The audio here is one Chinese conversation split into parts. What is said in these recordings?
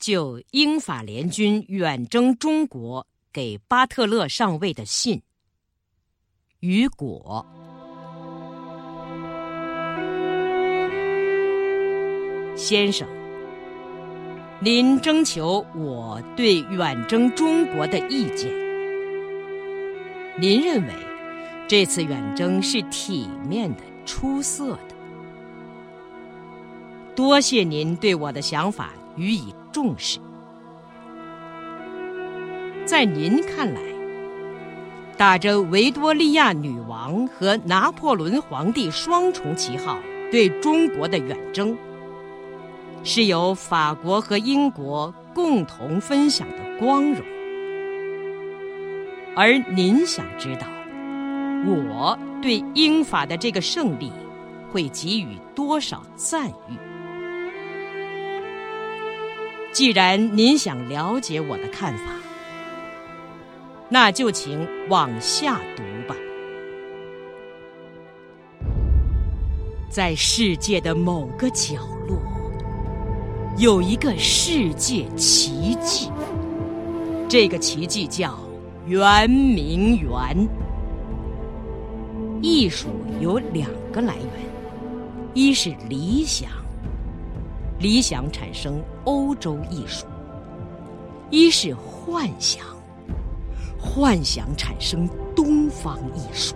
就英法联军远征中国给巴特勒上尉的信。雨果先生，您征求我对远征中国的意见。您认为这次远征是体面的、出色的。多谢您对我的想法予以重视。在您看来，打着维多利亚女王和拿破仑皇帝双重旗号对中国的远征，是由法国和英国共同分享的光荣。而您想知道，我对英法的这个胜利会给予多少赞誉？既然您想了解我的看法，那就请往下读吧。在世界的某个角落，有一个世界奇迹。这个奇迹叫圆明园。艺术有两个来源，一是理想。理想产生欧洲艺术，一是幻想；幻想产生东方艺术。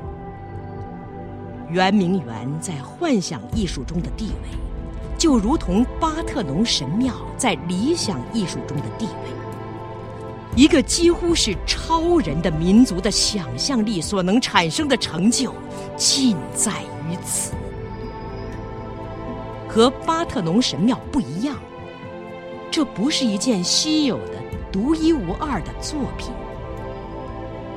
圆明园在幻想艺术中的地位，就如同巴特农神庙在理想艺术中的地位。一个几乎是超人的民族的想象力所能产生的成就，尽在于此。和巴特农神庙不一样，这不是一件稀有的、独一无二的作品，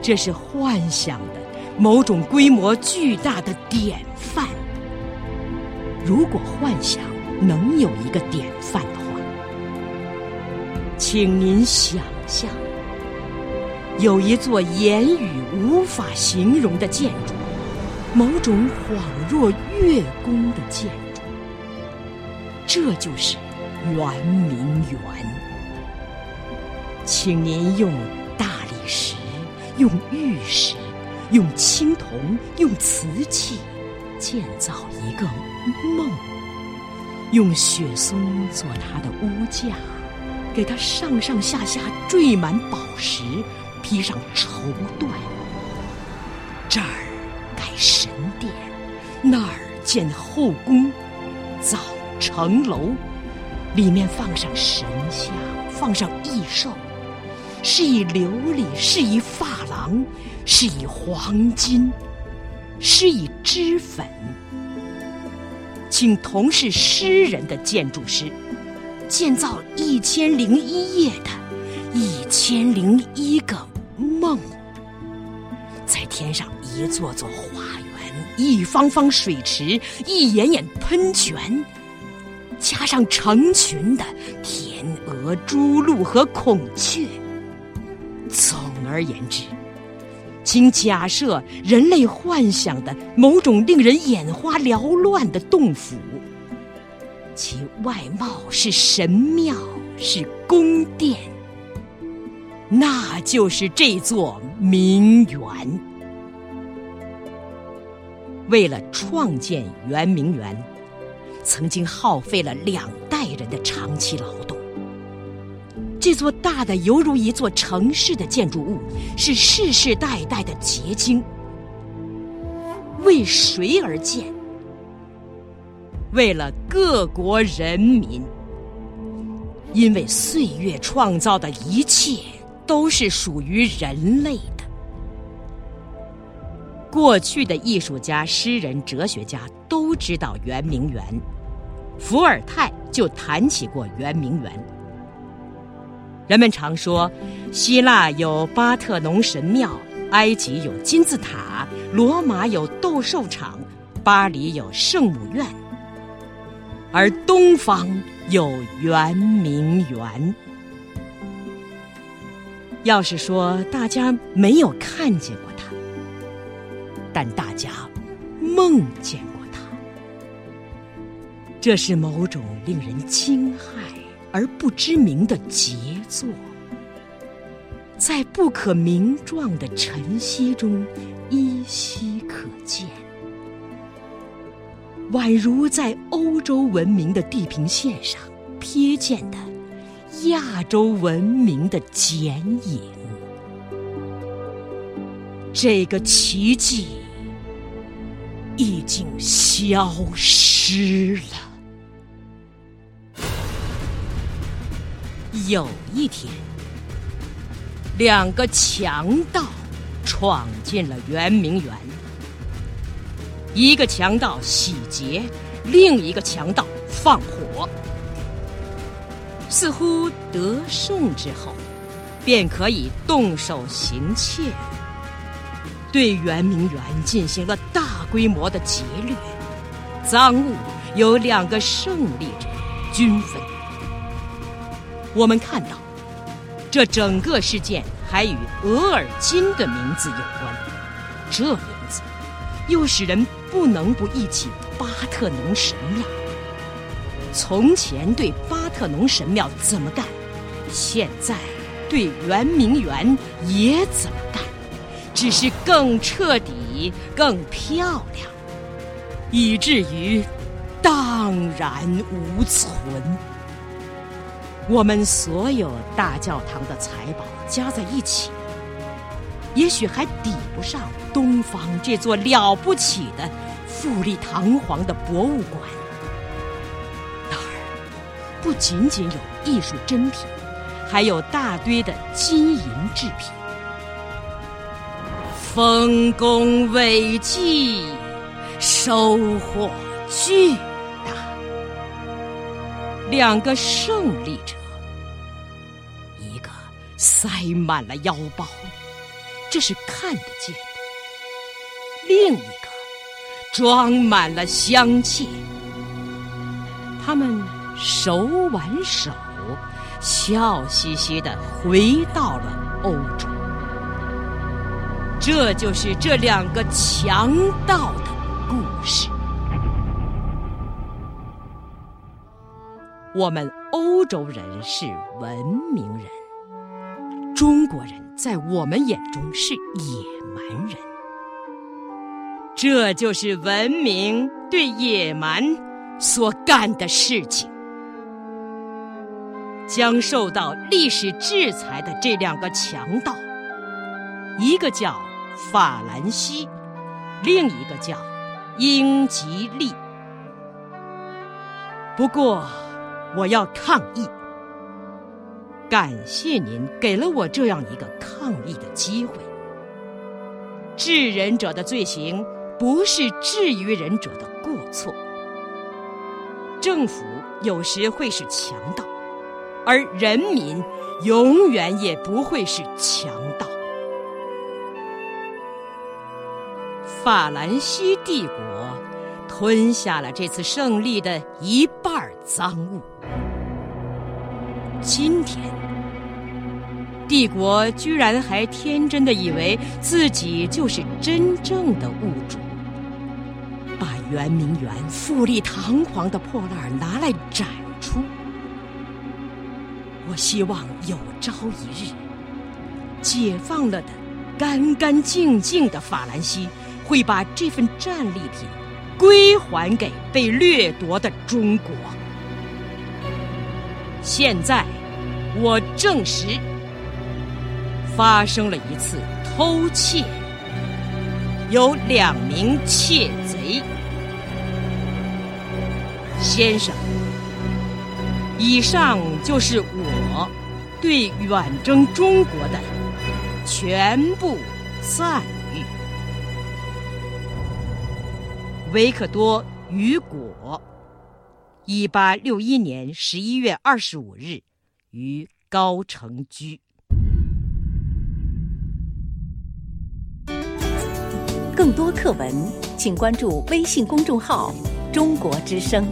这是幻想的某种规模巨大的典范。如果幻想能有一个典范的话，请您想象，有一座言语无法形容的建筑，某种恍若月宫的建筑。这就是圆明园，请您用大理石、用玉石、用青铜、用瓷器建造一个梦，用雪松做它的屋架，给它上上下下缀满宝石，披上绸缎。这儿盖神殿，那儿建后宫，造。城楼里面放上神像，放上异兽，是以琉璃，是以珐琅，是以黄金，是以脂粉。请同是诗人的建筑师，建造一千零一夜的一千零一个梦，再添上一座座花园，一方方水池，一眼眼喷泉。加上成群的天鹅、朱鹭和孔雀。总而言之，请假设人类幻想的某种令人眼花缭乱的洞府，其外貌是神庙，是宫殿，那就是这座名园。为了创建圆明园。曾经耗费了两代人的长期劳动。这座大的犹如一座城市的建筑物，是世世代代的结晶。为谁而建？为了各国人民。因为岁月创造的一切都是属于人类的。过去的艺术家、诗人、哲学家都知道圆明园。伏尔泰就谈起过圆明园。人们常说，希腊有巴特农神庙，埃及有金字塔，罗马有斗兽场，巴黎有圣母院，而东方有圆明园。要是说大家没有看见过它，但大家梦见。这是某种令人惊骇而不知名的杰作，在不可名状的晨曦中依稀可见，宛如在欧洲文明的地平线上瞥见的亚洲文明的剪影。这个奇迹已经消失了。有一天，两个强盗闯进了圆明园。一个强盗洗劫，另一个强盗放火。似乎得胜之后，便可以动手行窃，对圆明园进行了大规模的劫掠。赃物由两个胜利者均分。我们看到，这整个事件还与额尔金的名字有关。这名字又使人不能不忆起巴特农神庙。从前对巴特农神庙怎么干，现在对圆明园也怎么干，只是更彻底、更漂亮，以至于荡然无存。我们所有大教堂的财宝加在一起，也许还抵不上东方这座了不起的、富丽堂皇的博物馆。那儿不仅仅有艺术珍品，还有大堆的金银制品，丰功伟绩，收获巨。两个胜利者。一个塞满了腰包，这是看得见的；另一个装满了香气。他们手挽手，笑嘻嘻的回到了欧洲。这就是这两个强盗的故事。我们欧洲人是文明人。中国人在我们眼中是野蛮人，这就是文明对野蛮所干的事情。将受到历史制裁的这两个强盗，一个叫法兰西，另一个叫英吉利。不过，我要抗议。感谢您给了我这样一个抗议的机会。治人者的罪行不是治于人者的过错。政府有时会是强盗，而人民永远也不会是强盗。法兰西帝国吞下了这次胜利的一半赃物。今天，帝国居然还天真的以为自己就是真正的物主，把圆明园富丽堂皇的破烂拿来展出。我希望有朝一日，解放了的、干干净净的法兰西，会把这份战利品归还给被掠夺的中国。现在，我证实发生了一次偷窃，有两名窃贼。先生，以上就是我对远征中国的全部赞誉。维克多·雨果。一八六一年十一月二十五日，于高城居。更多课文，请关注微信公众号“中国之声”。